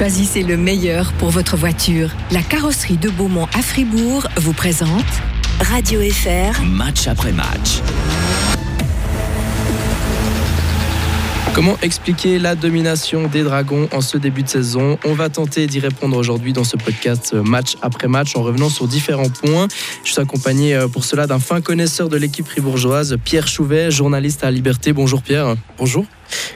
Choisissez le meilleur pour votre voiture. La carrosserie de Beaumont à Fribourg vous présente Radio FR. Match après match. Comment expliquer la domination des Dragons en ce début de saison? On va tenter d'y répondre aujourd'hui dans ce podcast euh, match après match en revenant sur différents points. Je suis accompagné euh, pour cela d'un fin connaisseur de l'équipe fribourgeoise, Pierre Chouvet, journaliste à Liberté. Bonjour Pierre. Bonjour.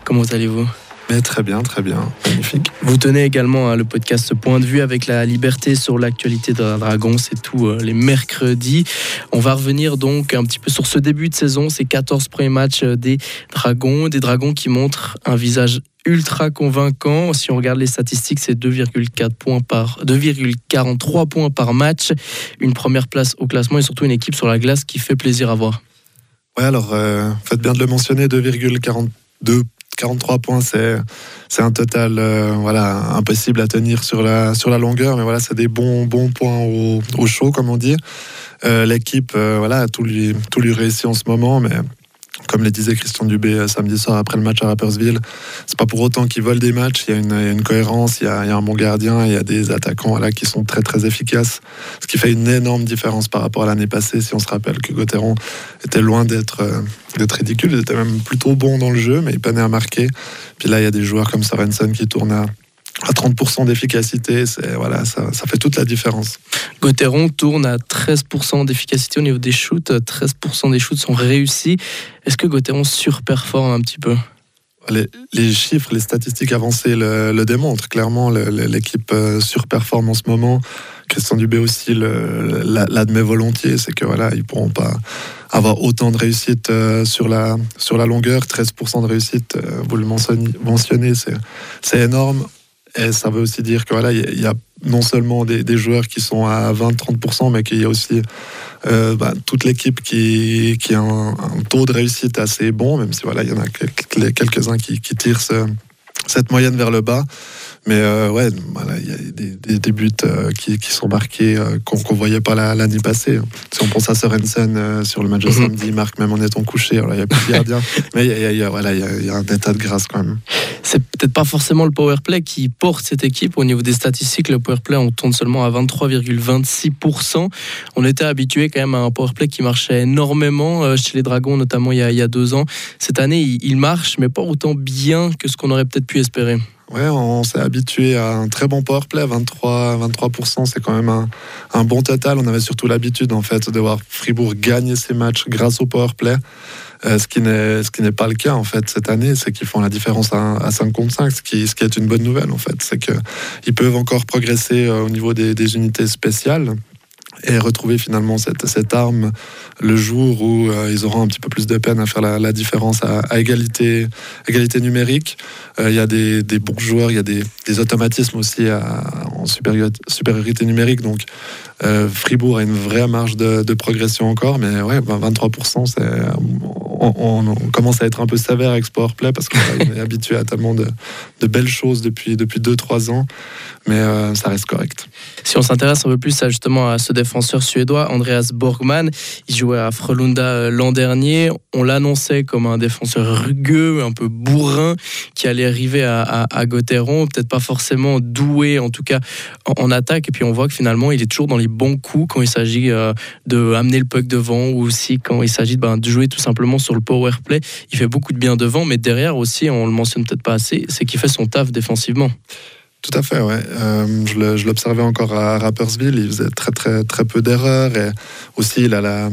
Comment allez-vous? Mais très bien, très bien, magnifique. Vous tenez également hein, le podcast Point de vue avec la liberté sur l'actualité de Dragon, c'est tout euh, les mercredis. On va revenir donc un petit peu sur ce début de saison, ces 14 premiers matchs euh, des Dragons, des Dragons qui montrent un visage ultra convaincant. Si on regarde les statistiques, c'est 2,4 points par 2,43 points par match, une première place au classement et surtout une équipe sur la glace qui fait plaisir à voir. Ouais, alors euh, faites bien de le mentionner, 2,42 43 points, c'est un total euh, voilà impossible à tenir sur la sur la longueur, mais voilà c'est des bons bons points au, au chaud comme on dit. Euh, l'équipe euh, voilà tout lui tout lui réussit en ce moment, mais comme le disait Christian Dubé euh, samedi soir après le match à Rappersville, c'est pas pour autant qu'ils volent des matchs. Il y a une, cohérence, il y a, un bon gardien, il y a des attaquants là qui sont très très efficaces, ce qui fait une énorme différence par rapport à l'année passée. Si on se rappelle que Gauthieron était loin d'être euh, d'être ridicule, il était même plutôt bon dans le jeu, mais il peinait à marquer. Puis là, il y a des joueurs comme Sorensen qui tournent à à 30% d'efficacité, voilà, ça, ça, fait toute la différence. Gauthieron tourne à 13% d'efficacité au niveau des shoots. 13% des shoots sont réussis. Est-ce que Gauthieron surperforme un petit peu? Les, chiffres, les statistiques avancées le, démontrent. Clairement, l'équipe euh, surperforme en ce moment. Christian Dubé aussi l'admet volontiers. C'est que voilà, ils pourront pas avoir autant de réussite euh, sur la, sur la longueur. 13% de réussite, euh, vous le mentionnez, c'est énorme. Et ça veut aussi dire que voilà, il y, a non seulement des, joueurs qui sont à 20-30%, mais qu'il y a aussi euh, bah, toute l'équipe qui, qui, a un, taux de réussite assez bon, même si voilà, il y en a quelques-uns qui tirent cette moyenne vers le bas. Mais euh, ouais, voilà, il y a des, des, buts euh, qui, qui, sont marqués euh, qu'on ne voyait pas l'année passée. Si on pense à Sorensen sur le match de mhm. samedi, marque même en étant couché. il n'y a plus de gardien. mais il y, a, voilà, il y, a, un état de grâce quand même. C'est peut-être pas forcément le power play qui porte cette équipe. Au niveau des statistiques, le power play, on tourne seulement à 23,26%. On était habitué quand même à un power play qui marchait énormément chez les Dragons, notamment il y a, il y a deux ans. Cette année, il, il marche, mais pas autant bien que ce qu'on aurait peut-être pu espérer. Ouais, on s'est habitué à un très bon powerplay, 23, 23%, c'est quand même un, bon total. On avait surtout l'habitude en fait de voir Fribourg gagner ses matchs grâce au powerplay. Euh, ce qui n'est pas le cas en fait cette année, c'est qu'ils font la différence à, 5 contre 5, ce qui, est une bonne nouvelle en fait, c'est qu'ils peuvent encore progresser euh, au niveau des unités spéciales et retrouver finalement cette, cette arme le jour où euh, ils auront un petit peu plus de peine à faire la, différence à, égalité, égalité numérique. Euh, il y a des, bons joueurs, il y a des, des automatismes aussi en supériorité, numérique. Donc euh, Fribourg a une vraie marge de, progression encore, mais ouais, 23%, c'est, on, on, commence à être un peu sévère avec Play parce qu'on est habitué à tellement de, de belles choses depuis 2-3 depuis deux, ans, mais ça reste correct. Si on s'intéresse un peu plus à, justement à ce défenseur suédois, Andreas Borgman, il jouait à Frelunda euh, l'an dernier. On l'annonçait comme un défenseur rugueux, un peu bourrin, qui allait arriver à, à, peut-être pas forcément doué, en tout cas en, attaque. Et puis on voit que finalement, il est toujours dans les bons coups quand il s'agit euh, de amener le puck devant ou aussi quand il s'agit ben, de jouer tout simplement sur le power play. Il fait beaucoup de bien devant, mais derrière aussi, on le mentionne peut-être pas assez, c'est qu'il fait son taf défensivement. Tout à fait, ouais. Euh, je l'observais encore à Rappersville, il faisait très très très peu d'erreurs et aussi il a la,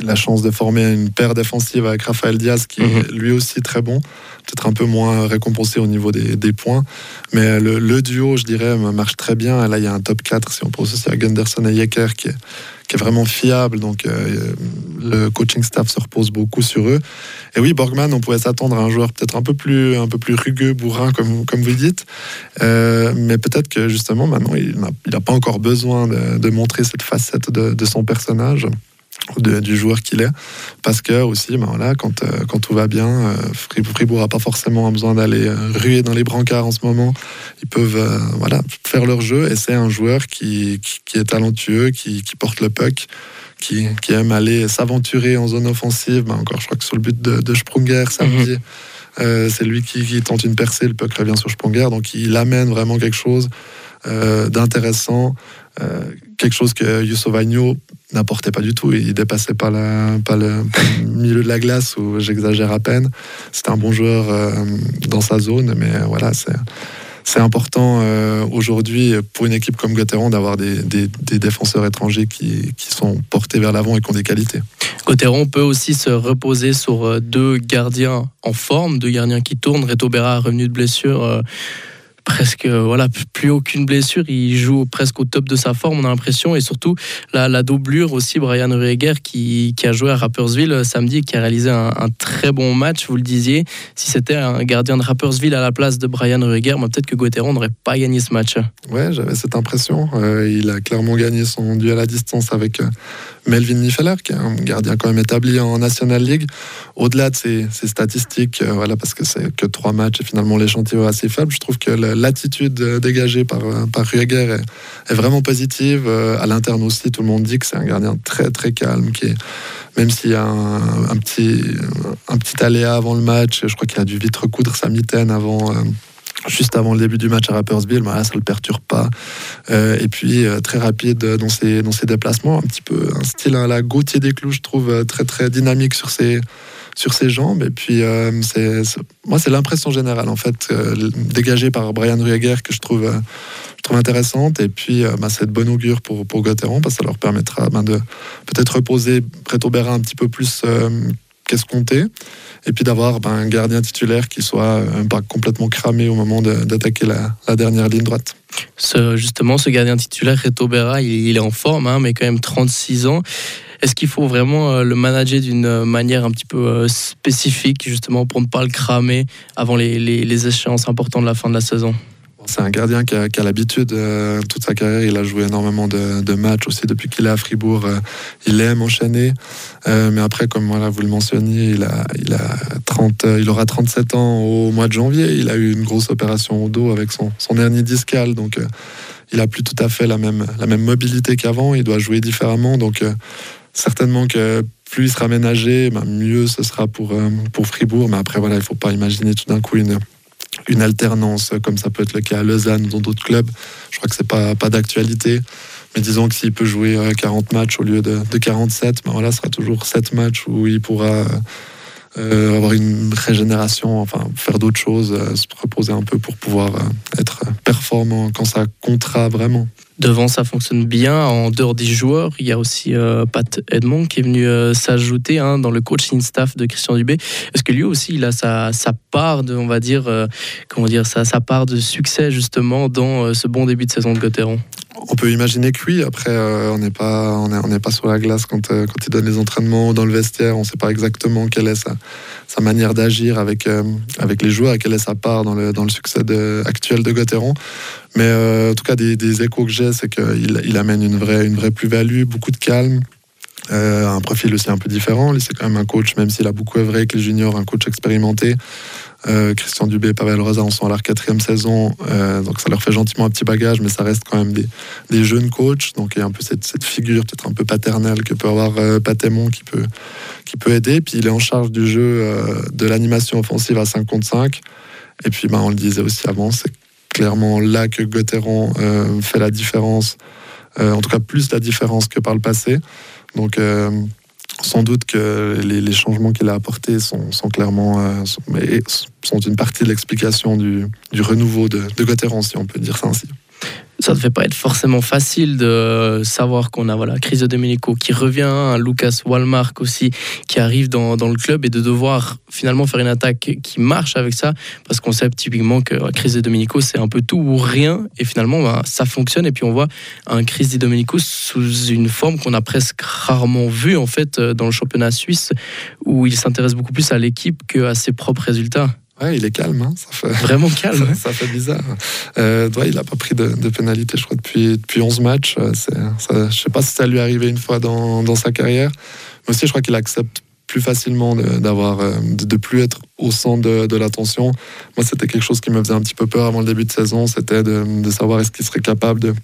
la, chance de former une paire défensive avec Rafael Diaz qui mhm. est lui aussi très bon, peut-être un peu moins récompensé au niveau des, des points, mais le, le, duo, je dirais, marche très bien. là, il y a un top 4 si on pense aussi à Gunderson et Yecker qui est qui est vraiment fiable. Donc, euh, le coaching staff se repose beaucoup sur eux. Et oui, Borgman, on pouvait s'attendre à un joueur peut-être un peu plus, un peu plus rugueux, bourrin, comme, comme vous dites. Euh, mais peut-être que justement, maintenant, il n'a pas encore besoin de, montrer cette facette de, de son personnage du joueur qu'il est. Parce que aussi, ben voilà, quand, euh, quand tout va bien, euh, Fribourg n'a pas forcément besoin d'aller euh, ruer dans les brancards en ce moment. Ils peuvent voilà, faire leur jeu et c'est un joueur qui, qui, est talentueux, qui, qui, porte le puck. Qui, qui aime aller s'aventurer en zone offensive. Ben encore, je crois que sur le but de, de Sprunger samedi, c'est lui qui, tente une percée, le puck revient sur Sponger, donc il amène vraiment quelque chose d'intéressant, quelque chose que Youssef n'apportait pas du tout. Il dépassait pas, le, milieu de la glace, où j'exagère à peine. C'était un bon joueur dans sa zone, mais voilà, c'est important euh, aujourd'hui pour une équipe comme Gauthieron d'avoir des, défenseurs étrangers qui, sont portés vers l'avant et qui ont des qualités. Gauthieron peut aussi se reposer sur euh, deux gardiens en forme, deux gardiens qui tournent. Reto Berra revenu de blessure. Euh, presque voilà plus aucune blessure. Il joue presque au top de sa forme on a l'impression. Et surtout la, doublure aussi Brian Rueger qui, qui, a joué à Rappersville euh, samedi qui a réalisé un, très bon match. Vous le disiez si c'était un gardien de Rappersville à la place de Brian Rueger peut-être que Gauthéron n'aurait pas gagné ce match. Ouais j'avais cette impression. Euh, il a clairement gagné son duel à distance avec euh, Melvin Nifeller, qui est un gardien quand même établi en National League. Au-delà de ses, statistiques, euh, voilà, parce que c'est que trois matchs et finalement l'échantillon est assez faible, je trouve que l'attitude dégagée par, par Rueger est, vraiment positive. Euh, à l'interne aussi, tout le monde dit que c'est un gardien très très calme, qui est, même s'il y a un, petit, un petit aléa avant le match, je crois qu'il a dû vite recoudre sa mitaine avant. Euh, juste avant le début du match à Rappersville, ça ne le perturbe pas. Euh, et puis euh, très rapide dans ses, dans ses déplacements, un petit peu un style à la Gauthier des Clous, je trouve euh, très très dynamique sur ses, sur ses jambes. Et puis c'est, moi c'est l'impression générale en fait dégagée par Brian Rueger que je trouve, je trouve intéressante. Et puis bah, c'est de bon augure pour, pour Gauthieron parce que ça leur permettra ben, de peut-être reposer Berra un petit peu plus qu'escompté et puis d'avoir ben, un gardien titulaire qui soit euh, pas complètement cramé au moment d'attaquer la, dernière ligne droite. Ce, justement, ce gardien titulaire, Reto Berra, il, est en forme, hein, mais quand même 36 ans. Est-ce qu'il faut vraiment euh, le manager d'une manière un petit peu euh, spécifique, justement, pour ne pas le cramer avant les, les échéances importantes de la fin de la saison? C'est un gardien qui a, l'habitude, euh, toute sa carrière, il a joué énormément de, matchs aussi depuis qu'il est à Fribourg. Euh, il aime enchaîner. Euh, mais après, comme voilà, vous le mentionniez, il, a, il, a 30, il aura 37 ans au mois de janvier. Il a eu une grosse opération au dos avec son, son hernie discale. Donc, il a plus tout à fait la même, la même mobilité qu'avant. Il doit jouer différemment. Donc, certainement que plus il sera ménagé, ben, mieux ce sera pour, pour Fribourg. Mais après, voilà, il ne faut pas imaginer tout d'un coup une une alternance, comme ça peut être le cas à Lausanne ou dans d'autres clubs. Je crois que c'est pas, pas d'actualité. Mais disons que s'il peut jouer 40 euh, matchs au lieu de, 47, ben voilà, ce sera toujours 7 matchs où il pourra euh, avoir une régénération, enfin faire d'autres choses, euh, se reposer un peu pour pouvoir être performant quand ça comptera vraiment. Devant, ça fonctionne bien. En dehors des joueurs, il y a aussi euh, Pat Edmond qui est venu euh, s'ajouter hein, dans le coaching staff de Christian Dubé. Est-ce que lui aussi, il a sa, part de, on va dire, euh, comment dire, sa, sa, part de succès justement dans ce bon début de saison de Gauthieron? On peut imaginer que oui. Après, on n'est pas, on pas sur la glace quand, quand il donne les entraînements dans le vestiaire. On ne sait pas exactement quelle est sa, manière d'agir avec, avec les joueurs, quelle est sa part dans le, dans le succès actuel de Gauthieron. Mais euh, en tout cas, des, échos que j'ai, c'est qu'il il amène une vraie, une vraie plus-value, beaucoup de calme. Euh, un profil aussi un peu différent. C'est quand même un coach, même s'il a beaucoup œuvré avec les juniors, un coach expérimenté. Euh, Christian Dubé et Pavel Rosa en sont à leur quatrième saison, donc ça leur fait gentiment un petit bagage, mais ça reste quand même des, jeunes coachs. Donc il y a un peu cette, figure peut-être un peu paternelle que peut avoir Patémon qui peut, qui peut aider. Puis il est en charge du jeu de l'animation offensive à 5 contre 5. Et puis ben, on le disait aussi avant, c'est clairement là que Gauthieron euh, fait la différence, euh, en tout cas plus la différence que par le passé. Donc euh, sans doute que les, changements qu'il a apportés sont, clairement sont, une partie de l'explication du, renouveau de, de si on peut dire ça ainsi ça ne devait pas être forcément facile de savoir qu'on a voilà Chris de Domenico qui revient, un Lucas Walmark aussi qui arrive dans, le club et de devoir finalement faire une attaque qui marche avec ça parce qu'on sait typiquement que Chris de Domenico c'est un peu tout ou rien et finalement bah, ça fonctionne et puis on voit un Chris de Domenico sous une forme qu'on a presque rarement vue en fait dans le championnat suisse où il s'intéresse beaucoup plus à l'équipe qu'à ses propres résultats. Ouais, il est calme. Hein. Ça fait... Vraiment calme. ça, ça, fait bizarre. Euh, il n'a pas pris de, pénalité, je crois, depuis, depuis 11 matchs. Euh, ça, je ne sais pas si ça lui est arrivé une fois dans, dans sa carrière. Mais aussi, je crois qu'il accepte plus facilement d'avoir euh, de, de, plus être au centre de, de l'attention. Moi, c'était quelque chose qui me faisait un petit peu peur avant le début de saison. C'était de, de savoir est-ce qu'il serait capable de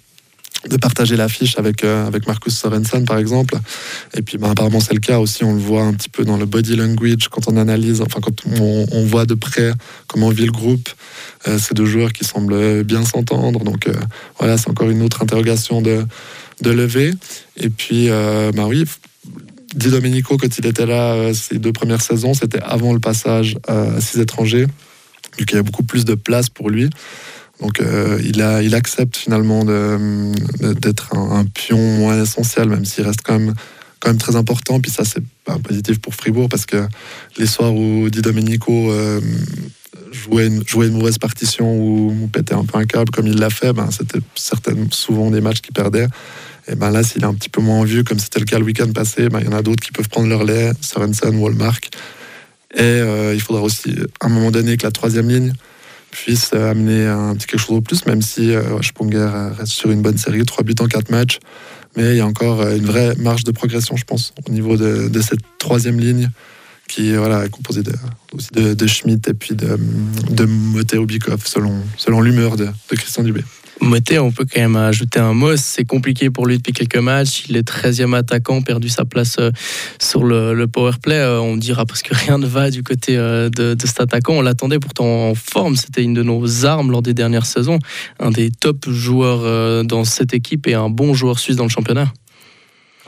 de partager l'affiche avec, euh, avec Marcus Sorensen, par exemple. Et puis, ben, apparemment, c'est le cas aussi. On le voit un petit peu dans le body language quand on analyse, enfin, quand on, voit de près comment vit le groupe. Euh, ces deux joueurs qui semblent bien s'entendre. Donc, euh, voilà, c'est encore une autre interrogation de, de lever. Et puis, ben oui, Di Domenico, quand il était là ces deux premières saisons, c'était avant le passage à six étrangers. Donc, il y a beaucoup plus de place pour lui. Donc euh, il, a, il accepte finalement d'être un, pion moins essentiel, même s'il reste quand même, quand même très important. Puis ça, c'est positif pour Fribourg parce que les soirs où Di Domenico euh, jouait, une, mauvaise partition ou, pétait un peu un câble comme il l'a fait, ben, c'était souvent des matchs qu'il perdait. Et ben là, s'il est un petit peu moins vieux, comme c'était le cas le week-end passé, ben, il y en a d'autres qui peuvent prendre leur lait, Sorensen, Wallmark. Et euh, il faudra aussi, à un moment donné, que la troisième ligne puisse amener un petit quelque chose de plus, même si euh, Sponger reste sur une bonne série, 3 buts en 4 matchs. Mais il y a encore euh, une vraie marge de progression, je pense, au niveau de, cette troisième ligne qui voilà, est composée de, aussi de, Schmidt et puis de, de Moté selon, selon l'humeur de Christian Dubé. Moté, on peut quand même ajouter un mot. C'est compliqué pour lui depuis quelques matchs. Il est 13e attaquant, perdu sa place euh, sur le, power play. Euh, on dira parce que rien ne va du côté euh, de, de cet attaquant. On l'attendait pourtant en forme. C'était une de nos armes lors des dernières saisons. Un des top joueurs dans cette équipe et un bon joueur suisse dans le championnat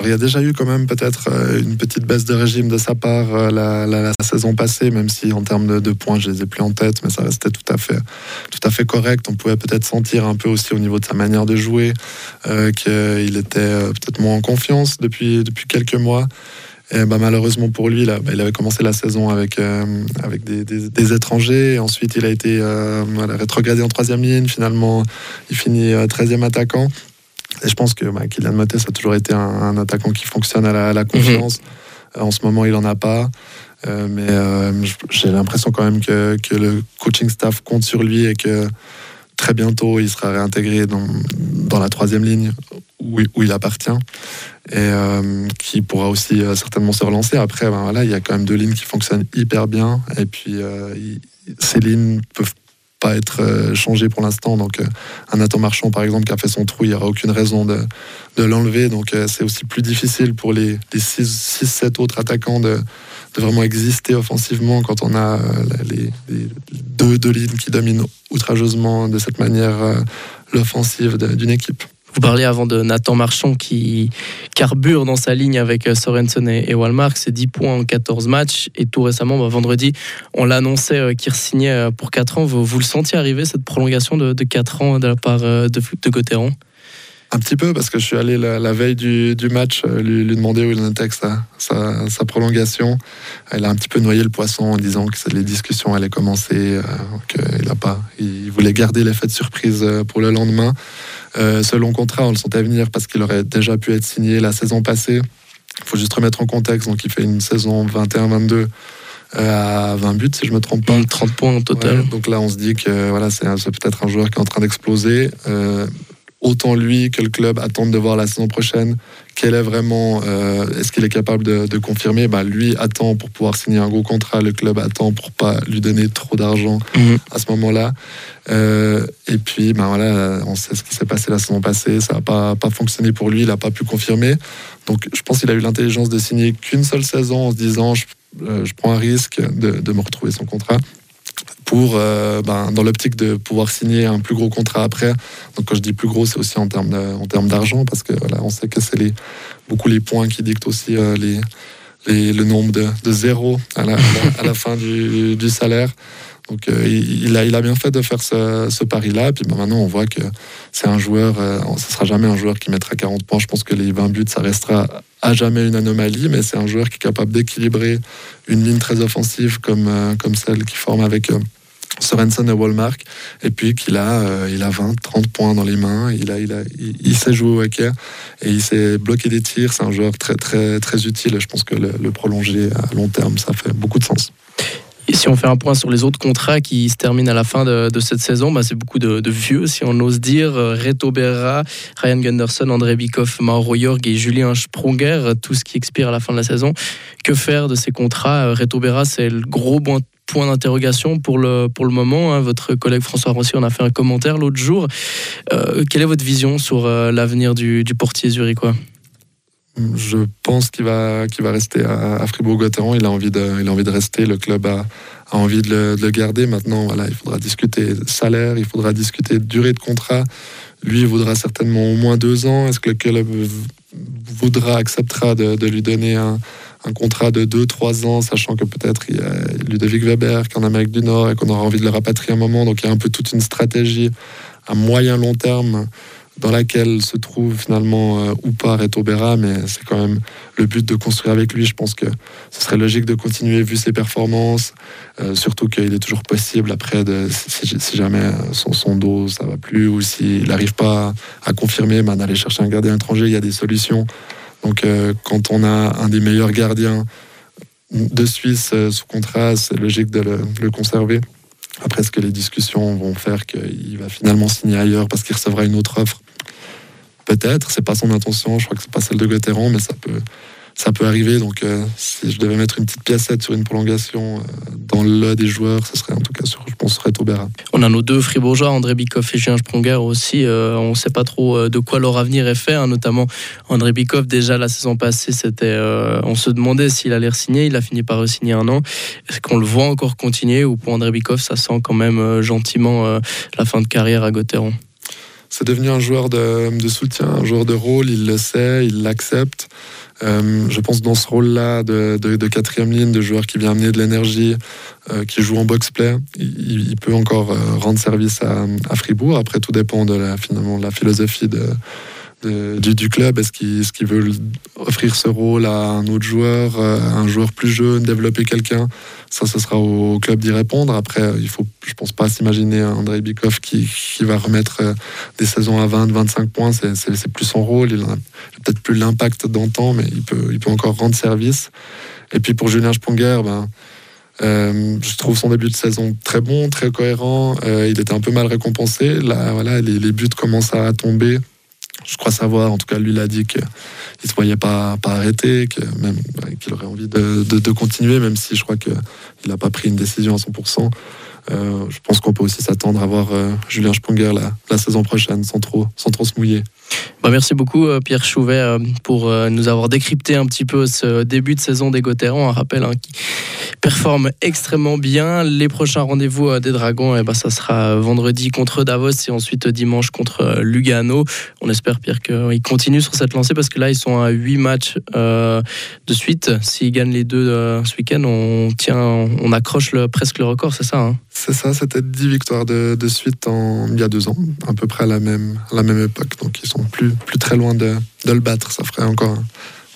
il y a déjà eu quand même peut-être euh, une petite baisse de régime de sa part euh, la, saison passée, même si en termes de, points, je les ai plus en tête, mais ça restait tout à fait, tout à fait correct. On pouvait peut-être sentir un peu aussi au niveau de sa manière de jouer euh, qu'il était peut-être moins en confiance depuis, depuis quelques mois. Bah, malheureusement pour lui, bah, il avait commencé la saison avec, avec des, étrangers. Et ensuite, il a été rétrogradé en troisième ligne. Finalement, il finit 13e attaquant. Et je pense que bah, Kylian Motet, ça a toujours été un, attaquant qui fonctionne à la, confiance. Mhm. En ce moment, il n'en a pas. Euh, mais euh, j'ai l'impression quand même que, que, le coaching staff compte sur lui et que très bientôt, il sera réintégré dans, dans la troisième ligne où, où il appartient et euh, qui pourra aussi certainement se relancer. Après, ben, voilà, il y a quand même deux lignes qui fonctionnent hyper bien et puis ces lignes peuvent pas être euh, changé pour l'instant. Donc, euh, un Nathan Marchand, par exemple, qui a fait son trou, il n'y aura aucune raison de, l'enlever. Donc, euh, c'est aussi plus difficile pour les 6-7 autres attaquants de, de, vraiment exister offensivement quand on a les, deux, deux lignes qui dominent outrageusement de cette manière l'offensive d'une équipe. Vous parliez avant de Nathan Marchand qui carbure dans sa ligne avec euh, Sorensen et, Walmark. C'est 10 points en 14 matchs. Et tout récemment, bah, vendredi, on l'annonçait euh, qu'il signait euh, pour 4 ans. Vous, vous, le sentiez arriver, cette prolongation de, 4 ans de la part de, de Gauthieron un petit peu parce que je suis allé la, veille du, match lui, demander où il en était sa, sa, prolongation. Elle a un petit peu noyé le poisson en disant que les discussions allaient commencer, qu'il a pas, il voulait garder l'effet de surprise pour le lendemain. Euh, ce long contrat, on le sentait venir parce qu'il aurait déjà pu être signé la saison passée. Il faut juste remettre en contexte. Donc, il fait une saison 21-22 euh, à 20 buts, si je ne me trompe pas. 30 points au total. donc là, on se dit que voilà, c'est peut-être un joueur qui est en train d'exploser. Euh, autant lui que le club attendent de voir la saison prochaine quel est vraiment, euh, est-ce qu'il est capable de, confirmer? Bah, Lui attend pour pouvoir signer un gros contrat, le club attend pour pas lui donner trop d'argent mhm. à ce moment-là. Euh, et puis, bah, voilà, on sait ce qui s'est passé la saison passée, ça n'a pas, pas fonctionné pour lui, il n'a pas pu confirmer. Donc, je pense qu'il a eu l'intelligence de signer qu'une seule saison en se disant, je, euh, prends un risque de, de me retrouver son contrat pour, euh, ben, dans l'optique de pouvoir signer un plus gros contrat après. Donc quand je dis plus gros, c'est aussi en termes en termes d'argent, parce que on sait que c'est les, beaucoup les points qui dictent aussi euh, les, le nombre de, de zéros à la, à la, fin du, du, salaire. Donc euh, il, a, bien fait de faire ce, pari-là. Puis maintenant, on voit que c'est un joueur, ce ne sera jamais un joueur qui mettra 40 points. Je pense que les 20 buts, ça restera à jamais une anomalie, mais c'est un joueur qui est capable d'équilibrer une ligne très offensive comme, comme celle qui forme avec Sorensen et Walmark, et puis qu'il a, euh, il a 20, 30 points dans les mains, il, sait jouer au hacker, et il sait bloquer des tirs, c'est un joueur très utile, je pense que le, prolonger à long terme, ça fait beaucoup de sens. Et si on fait un point sur les autres contrats qui se terminent à la fin de, cette saison, bah c'est beaucoup de, vieux, si on ose dire. Reto Berra, Ryan Gunderson, André Bikoff, Mauro Jorg et Julien Sprunger, tout ce qui expire à la fin de la saison. Que faire de ces contrats? Reto Berra, c'est le gros point d'interrogation pour le, pour le moment. Hein. Votre collègue François Rossi en a fait un commentaire l'autre jour. quelle est votre vision sur l'avenir du, du portier zurichois? Je pense qu'il va, rester à, Fribourg-Gotteron. Il, a envie de, rester. Le club a, envie de le, garder. Maintenant, il faudra discuter salaire, il faudra discuter durée de contrat. Lui, il voudra certainement au moins deux ans. Est-ce que le club voudra, acceptera de, lui donner un, contrat de deux, trois ans, sachant que peut-être il y a Ludovic Weber qui est en Amérique du Nord et qu'on aura envie de le rapatrier un moment. Donc il y a un peu toute une stratégie à moyen long terme dans laquelle se trouve finalement euh, ou pas Reto Berra, mais c'est quand même le but de construire avec lui. Je pense que ce serait logique de continuer vu ses performances, euh, surtout qu'il est toujours possible après, de, si, jamais son, dos ça va plus ou s'il n'arrive pas à, confirmer, ben, d'aller chercher un gardien étranger, il y a des solutions. Donc euh, quand on a un des meilleurs gardiens de Suisse sous contrat, c'est logique de le, le conserver. Après, est-ce que les discussions vont faire qu'il va finalement signer ailleurs parce qu'il recevra une autre offre? Peut-être, c'est pas son intention, je crois que c'est pas celle de Gauthieron, mais ça peut, ça peut arriver. Donc, euh, si je devais mettre une petite piècette sur une prolongation euh, dans le des joueurs, ce serait en tout cas sur, je pense, serait. On a nos deux fribourgeois, André Bikoff et Julien Spronger aussi. Euh, on ne sait pas trop de quoi leur avenir est fait, hein, notamment André Bikoff. Déjà la saison passée, c'était, on se demandait s'il allait signer. Il a fini par signer un an. Est-ce qu'on le voit encore continuer ou pour André Bikoff, ça sent quand même gentiment la fin de carrière à Gauthieron? C'est devenu un joueur de, soutien, un joueur de rôle, il le sait, il l'accepte. Euh, je pense dans ce rôle-là de, quatrième ligne, de joueur qui vient amener de l'énergie, euh, qui joue en box-play, il, peut encore euh, rendre service à, à, Fribourg. Après, tout dépend de finalement, de la philosophie de, du, club Est-ce qu'il veut offrir ce rôle à un autre joueur, euh, un joueur plus jeune, développer quelqu'un? Ça, ce sera au, club d'y répondre. Après, il faut, je pense pas s'imaginer André Bikoff qui, va remettre euh, des saisons à 20, 25 points. C'est plus son rôle. Il n'a peut-être plus l'impact d'antan, mais il peut, il peut encore rendre service. Et puis pour Julien Sponger, ben, euh, je trouve son début de saison très bon, très cohérent. il était un peu mal récompensé. Là, voilà, les buts commencent à tomber je crois savoir, en tout cas lui l'a dit qu'il ne se voyait pas, pas arrêter, qu'il aurait envie de, de, continuer, même si je crois qu'il n'a pas pris une décision à 100%. Euh, je pense qu'on peut aussi s'attendre à voir euh, Julien Sponger la, saison prochaine sans trop, sans trop se mouiller. Bah, merci beaucoup euh, Pierre Chouvet pour nous avoir décrypté un petit peu ce début de saison des Gauthierans. Un rappel hein, qui performe extrêmement bien. Les prochains rendez-vous des Dragons, eh ben, ça sera vendredi contre Davos et ensuite dimanche contre Lugano. On espère Pierre qu'ils continuent sur cette lancée parce que là ils sont à 8 matchs de suite. S'ils gagnent les deux ce week-end, on, tient, on accroche presque le record, c'est ça hein? C'est ça, c'était 10 victoires de, suite en, il y a deux ans, à peu près à la même, la même époque. Donc ils sont plus, plus très loin de, le battre. Ça ferait encore un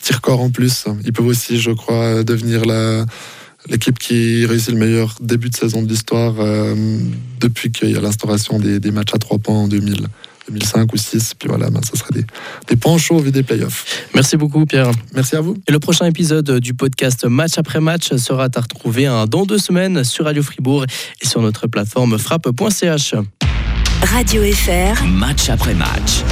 petit record en plus. Ils peuvent aussi, je crois, devenir la, l'équipe qui réussit le meilleur début de saison de l'histoire euh, depuis qu'il y a l'instauration des, des, matchs à trois points en 2000. 2005 ou 6. Puis voilà, ben, ça serait des, des points chauds vu des playoffs. Merci beaucoup, Pierre. Merci à vous. Et le prochain épisode du podcast Match après match sera à retrouver dans deux semaines sur Radio Fribourg et sur notre plateforme frappe.ch. Radio FR. Match après match.